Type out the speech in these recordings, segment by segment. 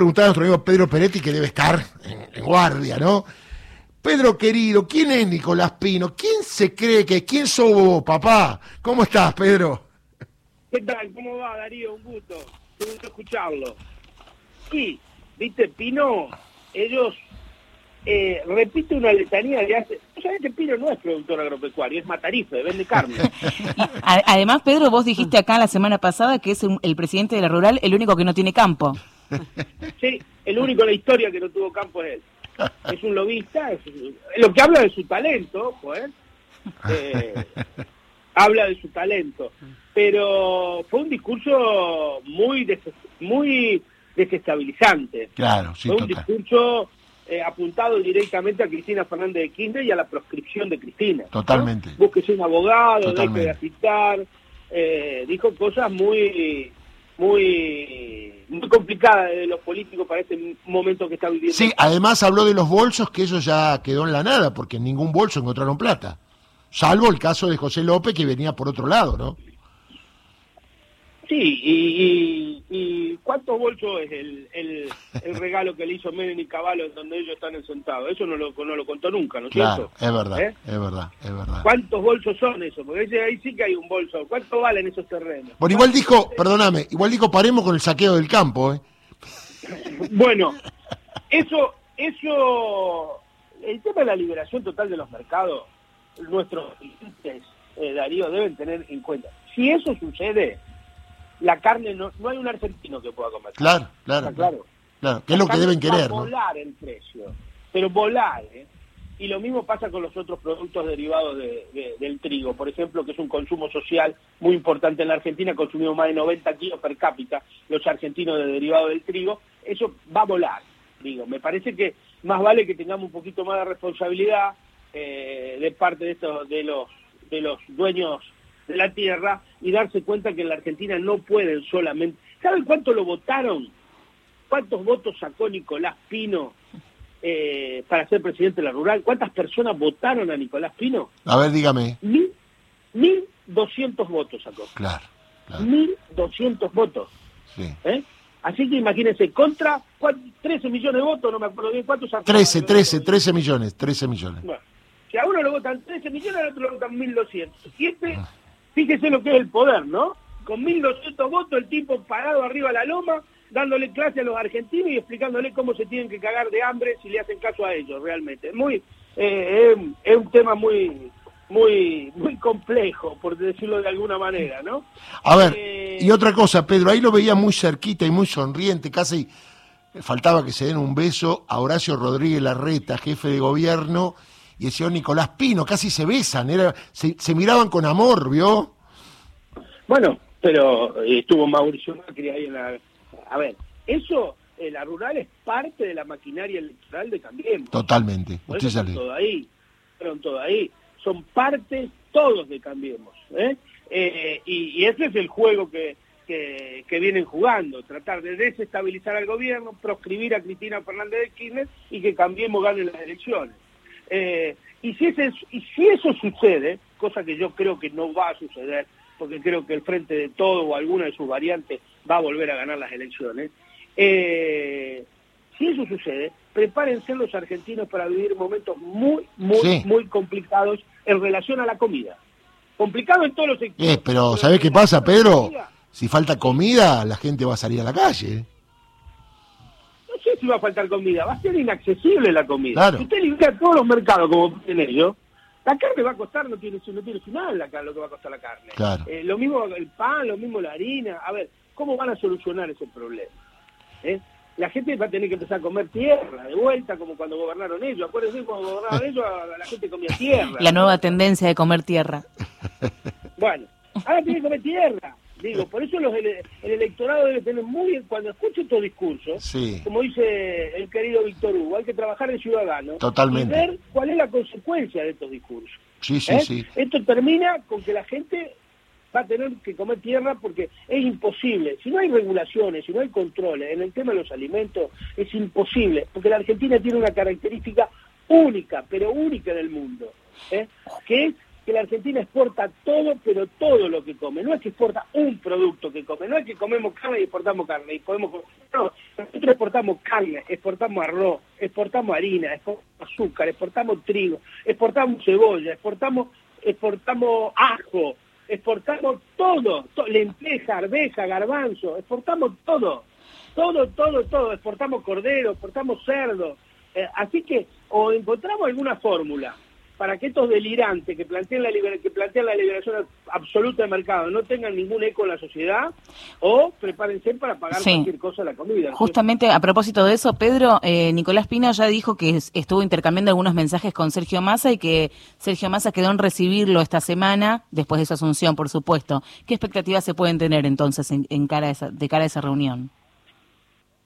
preguntar a nuestro amigo Pedro Peretti, que debe estar en, guardia, ¿no? Pedro querido, ¿quién es Nicolás Pino? ¿Quién se cree que ¿Quién sos vos, papá? ¿Cómo estás, Pedro? ¿Qué tal? ¿Cómo va, Darío? Un gusto. Un gusto escucharlo. Sí, viste, Pino, ellos eh, repite una letanía de hace... ¿Sabes que Pino no es productor agropecuario, es matarife, vende carne. además, Pedro, vos dijiste acá la semana pasada que es el presidente de la rural el único que no tiene campo. Sí, el único en la historia que no tuvo campo es él. Es un lobista, es, lo que habla de su talento, pues, eh, habla de su talento. Pero fue un discurso muy, muy desestabilizante. Claro, sí, Fue un discurso eh, apuntado directamente a Cristina Fernández de Kirchner y a la proscripción de Cristina. Totalmente. ¿no? Búsquese un abogado, deje de asitar. Eh, dijo cosas muy muy muy complicadas de los políticos para este momento que está viviendo. Sí, además habló de los bolsos, que eso ya quedó en la nada, porque en ningún bolso encontraron plata. Salvo el caso de José López, que venía por otro lado, ¿no? Sí, y, y, ¿cuántos bolsos es el, el, regalo que le hizo Menem y Caballo donde ellos están sentados? Eso no lo, no lo contó nunca, ¿no es claro, es verdad, ¿Eh? es verdad, es verdad. ¿Cuántos bolsos son esos? Porque ahí sí que hay un bolso. ¿Cuánto valen esos terrenos? Bueno, igual dijo, perdóname, igual dijo paremos con el saqueo del campo, ¿eh? Bueno, eso, eso, el tema de la liberación total de los mercados, nuestros clientes, eh, Darío, deben tener en cuenta. Si eso sucede la carne no, no hay un argentino que pueda comer. Claro, claro. claro. claro. ¿Qué es lo que deben querer? A volar el precio, pero volar, ¿eh? Y lo mismo pasa con los otros productos derivados de, del trigo, por ejemplo, que es un consumo social muy importante en la Argentina, consumimos más de 90 kilos per cápita los argentinos de derivado del trigo, eso va a volar, digo. Me parece que más vale que tengamos un poquito más de responsabilidad eh, de parte de, estos, de, los, de los dueños de la tierra y darse cuenta que en la Argentina no pueden solamente... ¿Saben cuánto lo votaron? ¿Cuántos votos sacó Nicolás Pino eh, para ser presidente de la rural? ¿Cuántas personas votaron a Nicolás Pino? A ver, dígame. Mil, mil doscientos votos sacó. Claro. Mil doscientos votos. Sí. ¿Eh? Así que imagínense, contra 13 millones de votos, no me acuerdo bien cuántos sacó. 13, 13, 13 millones, 13 millones. Bueno, si a uno le votan 13 millones, al otro le votan 1.200. Y este ah. Fíjese lo que es el poder, ¿no? Con 1.200 votos el tipo parado arriba a la loma, dándole clase a los argentinos y explicándole cómo se tienen que cagar de hambre si le hacen caso a ellos, realmente. Muy, eh, es, un tema muy muy muy complejo, por decirlo de alguna manera, ¿no? A ver, eh, y otra cosa, Pedro, ahí lo veía muy cerquita y muy sonriente, casi faltaba que se den un beso a Horacio Rodríguez Larreta, jefe de gobierno, y el señor Nicolás Pino, casi se besan, era, se, miraban con amor, ¿vio? Bueno, pero eh, estuvo Mauricio Macri ahí en la... A ver, eso, eh, la rural es parte de la maquinaria electoral de Cambiemos. Totalmente, usted ya todo ahí, fueron todo ahí. Son parte todos de Cambiemos, ¿eh? eh y, ese es el juego que, que, que, vienen jugando, tratar de desestabilizar al gobierno, proscribir a Cristina Fernández de Kirchner y que Cambiemos gane las elecciones. Eh, y, si ese, y si eso sucede, cosa que yo creo que no va a suceder, porque creo que el Frente de Todo o alguna de sus variantes va a volver a ganar las elecciones, eh, si eso sucede, prepárense los argentinos para vivir momentos muy, muy, muy complicados en relación a la comida. Complicado en todos los sectores. Eh, pero ¿sabés qué pasa, Pedro? Si falta comida, la gente va a salir a la calle si va a faltar comida, va a ser inaccesible la comida. Si usted limpia todos los mercados como tienen ellos, la carne va a costar, no tiene, no tiene final la, lo que va a costar la carne. Eh, lo mismo el pan, lo mismo la harina. A ver, ¿cómo van a solucionar ese problema? ¿Eh? La gente va a tener que empezar a comer tierra, de vuelta, como cuando gobernaron ellos. Acuérdense, cuando gobernaron ellos, la gente comía tierra. La nueva tendencia de comer tierra. Bueno, ahora tiene que comer tierra. Digo, por eso los, el, electorado debe tener muy cuando escuche estos discursos, como dice el querido Víctor Hugo, hay que trabajar en ciudadano Totalmente. y ver cuál es la consecuencia de estos discursos. Sí, sí, ¿Eh? sí. Esto termina con que la gente va a tener que comer tierra porque es imposible. Si no hay regulaciones, si no hay controles en el tema de los alimentos, es imposible, porque la Argentina tiene una característica única, pero única en el mundo, ¿eh? que es que la Argentina exporta todo, pero todo lo que come. No es que exporta un producto que come, no es que comemos carne y exportamos carne. Y podemos, no, nosotros exportamos carne, exportamos arroz, exportamos harina, exportamos azúcar, exportamos trigo, exportamos cebolla, exportamos, exportamos ajo, exportamos todo, lenteja, arveja, garbanzo, exportamos todo, todo, todo, todo, exportamos cordero, exportamos cerdo. Eh, así que o encontramos alguna fórmula para que estos delirantes que plantean la, que plantean la liberación absoluta del mercado no tengan ningún eco en la sociedad o prepárense para pagar cualquier cosa a la comida. Justamente a propósito de eso, Pedro, eh, Nicolás Pina ya dijo que estuvo intercambiando algunos mensajes con Sergio Massa y que Sergio Massa quedó en recibirlo esta semana, después de su asunción, por supuesto. ¿Qué expectativas se pueden tener entonces en, cara esa, de cara a esa reunión?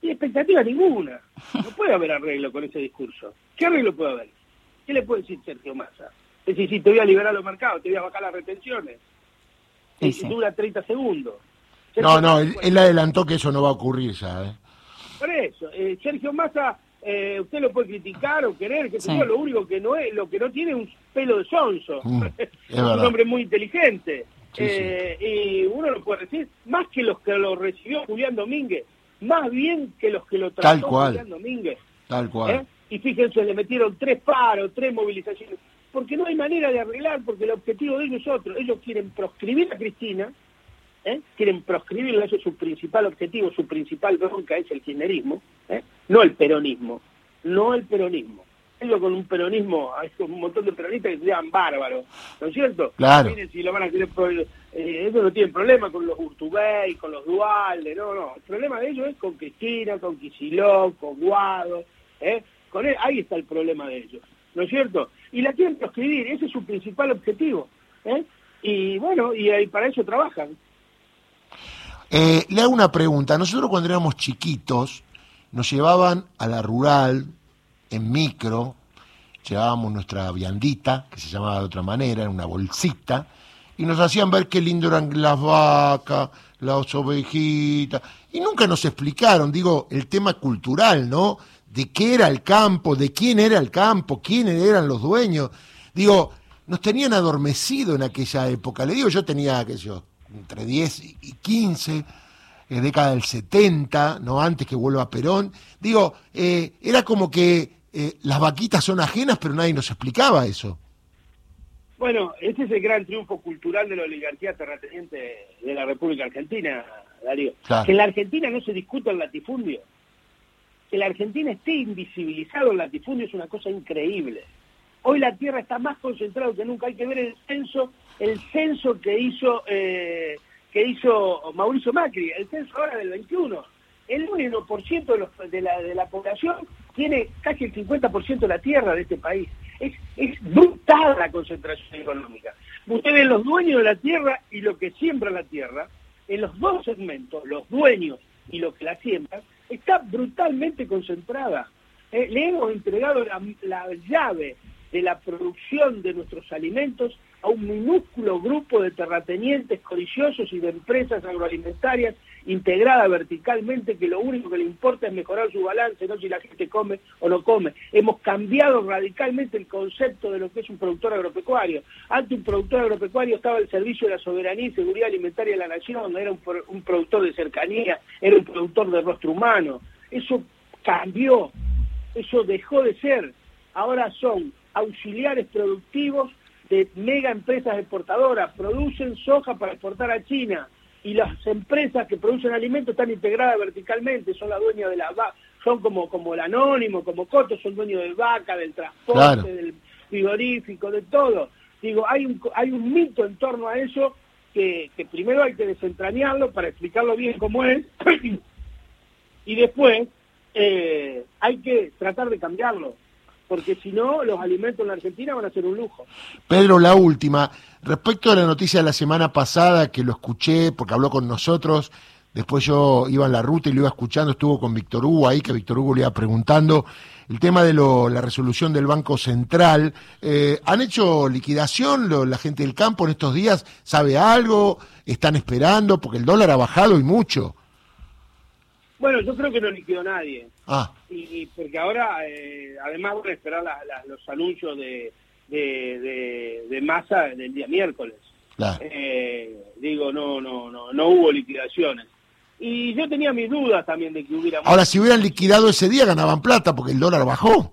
Sin expectativa ninguna. No puede haber arreglo con ese discurso. ¿Qué arreglo puede haber? ¿Qué le puede decir Sergio Massa? Es decir, si te voy a liberar los mercados, te voy a bajar las retenciones. Sí, Dura 30 segundos. no, no, él, adelantó que eso no va a ocurrir ya. ¿eh? Por eso, eh, Sergio Massa, eh, usted lo puede criticar o querer, que sí. lo único que no es, lo que no tiene es un pelo de sonso. Mm, es, un hombre muy inteligente. Eh, y uno lo puede decir, más que los que lo recibió Julián Domínguez, más bien que los que lo trató Julián Domínguez. Tal cual y fíjense, le metieron tres paros, tres movilizaciones, porque no hay manera de arreglar, porque el objetivo de ellos es otro. Ellos quieren proscribir a Cristina, ¿eh? quieren proscribirla, eso es su principal objetivo, su principal bronca es el kirchnerismo, ¿eh? no el peronismo, no el peronismo. Ellos con un peronismo, hay un montón de peronistas que se llaman bárbaros, ¿no es cierto? Claro. Miren si lo van a querer, eh, ellos no tienen problema con los Urtubey, con los Dualde, no, no. El problema de ellos es con Cristina, con Kicillof, con Guado, ¿eh? Ahí está el problema de ellos, ¿no es cierto? Y la quieren proscribir, ese es su principal objetivo. ¿eh? Y bueno, y, para eso trabajan. Eh, le hago una pregunta. Nosotros cuando éramos chiquitos nos llevaban a la rural en micro, llevábamos nuestra viandita, que se llamaba de otra manera, en una bolsita, y nos hacían ver qué lindo eran las vacas, las ovejitas, y nunca nos explicaron, digo, el tema cultural, ¿no? De qué era el campo, de quién era el campo, quiénes eran los dueños. Digo, nos tenían adormecido en aquella época. Le digo, yo tenía, qué sé yo, entre 10 y 15, en década del 70, no antes que vuelva a Perón. Digo, eh, era como que eh, las vaquitas son ajenas, pero nadie nos explicaba eso. Bueno, ese es el gran triunfo cultural de la oligarquía terrateniente de la República Argentina, Darío. Que en la Argentina no se discute el latifundio que la Argentina esté invisibilizado el latifundio es una cosa increíble. Hoy la tierra está más concentrada que nunca. Hay que ver el censo, el censo que hizo eh, que hizo Mauricio Macri, el censo ahora del 21. El 1% de, los, de, la, de la población tiene casi el 50% de la tierra de este país. Es, es brutal la concentración económica. Ustedes los dueños de la tierra y lo que siembra la tierra, en los dos segmentos, los dueños y los que la siembran, está brutalmente concentrada. Eh, le hemos entregado la, llave de la producción de nuestros alimentos a un minúsculo grupo de terratenientes codiciosos y de empresas agroalimentarias integradas verticalmente que lo único que le importa es mejorar su balance, no si la gente come o no come. Hemos cambiado radicalmente el concepto de lo que es un productor agropecuario. Antes un productor agropecuario estaba al servicio de la soberanía y seguridad alimentaria de la nación, era un productor de cercanía, era un productor de rostro humano. Eso cambió, eso dejó de ser. Ahora son auxiliares productivos de mega empresas exportadoras, producen soja para exportar a China. Y las empresas que producen alimentos están integradas verticalmente, son las dueñas de la son como, como el anónimo, como Coto, son dueños del vaca, del transporte, del frigorífico, de todo. Digo, hay un, hay un mito en torno a eso que, que primero hay que desentrañarlo para explicarlo bien cómo es y después eh, hay que tratar de cambiarlo porque si no, los alimentos en la Argentina van a ser un lujo. Pedro, la última. Respecto a la noticia de la semana pasada, que lo escuché porque habló con nosotros, después yo iba en la ruta y lo iba escuchando, estuvo con Víctor Hugo ahí, que Víctor Hugo le iba preguntando el tema de la resolución del Banco Central. Eh, ¿Han hecho liquidación la gente del campo en estos días? ¿Sabe algo? ¿Están esperando? Porque el dólar ha bajado y mucho. Bueno, yo creo que no liquidó nadie. Ah. Y, porque ahora, eh, además, van a esperar los anuncios de, de, de, masa del día miércoles. Eh, digo, no, no, no, no hubo liquidaciones. Y yo tenía mis dudas también de que hubiera... Ahora, si hubieran liquidado ese día, ganaban plata porque el dólar bajó.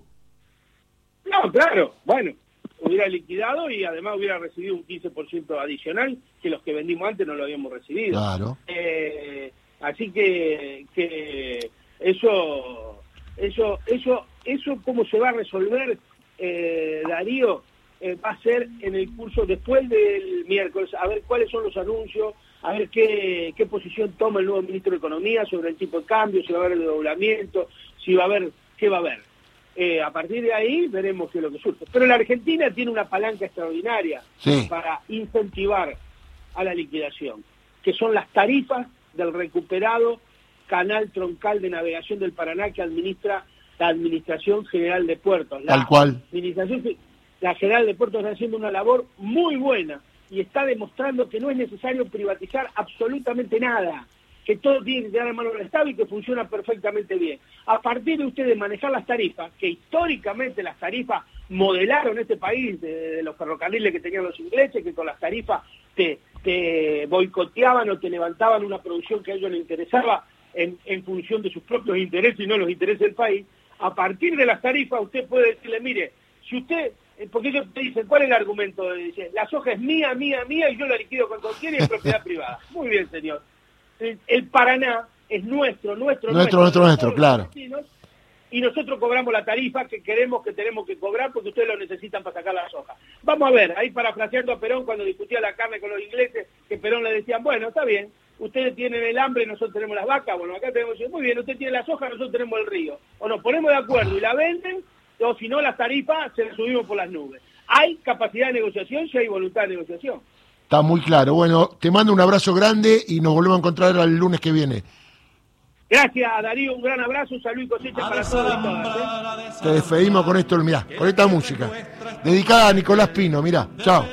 No, claro, bueno, hubiera liquidado y además hubiera recibido un 15% adicional que los que vendimos antes no lo habíamos recibido. Claro. Eh, así que, que eso, eso, eso, eso cómo se va a resolver, eh, Darío, eh, va a ser en el curso después del miércoles, a ver cuáles son los anuncios, a ver qué, qué posición toma el nuevo ministro de Economía sobre el tipo de cambio, si va a haber el doblamiento, si va a haber, qué va a haber. Eh, a partir de ahí veremos qué es lo que surge. Pero la Argentina tiene una palanca extraordinaria para incentivar a la liquidación, que son las tarifas del recuperado canal troncal de navegación del Paraná que administra la Administración General de Puertos. La Tal cual. Administración, la General de Puertos está haciendo una labor muy buena y está demostrando que no es necesario privatizar absolutamente nada, que todo tiene que quedar en manos del Estado y que funciona perfectamente bien. A partir de ustedes manejar las tarifas, que históricamente las tarifas modelaron este país de, los ferrocarriles que tenían los ingleses, que con las tarifas te, te boicoteaban o te levantaban una producción que a ellos les interesaba en, en función de sus propios intereses y no los intereses del país, a partir de las tarifas usted puede decirle, mire, si usted eh, porque ellos te dicen, ¿cuál es el argumento? Dice, la soja es mía, mía, mía y yo la liquido con cualquiera y es propiedad privada. Muy bien, señor. El, Paraná es nuestro, nuestro, nuestro. Nuestro, nuestro, claro. Y nosotros cobramos la tarifa que queremos que tenemos que cobrar porque ustedes lo necesitan para sacar la soja. Vamos a ver, ahí parafraseando a Perón cuando discutía la carne con los ingleses, que Perón le decían, bueno, está bien, ustedes tienen el hambre, nosotros tenemos las vacas, bueno, acá tenemos, muy bien, usted tiene la soja, nosotros tenemos el río. O nos ponemos de acuerdo y la venden o si no las tarifas se las subimos por las nubes. Hay capacidad de negociación si hay voluntad de negociación. Está muy claro. Bueno, te mando un abrazo grande y nos volvemos a encontrar el lunes que viene. Gracias, Darío. Un gran abrazo, un saludo y cosecha para todos y todas. ¿eh? Te despedimos con esto, mirá, con esta música. Dedicada a Nicolás Pino, mirá. Chao.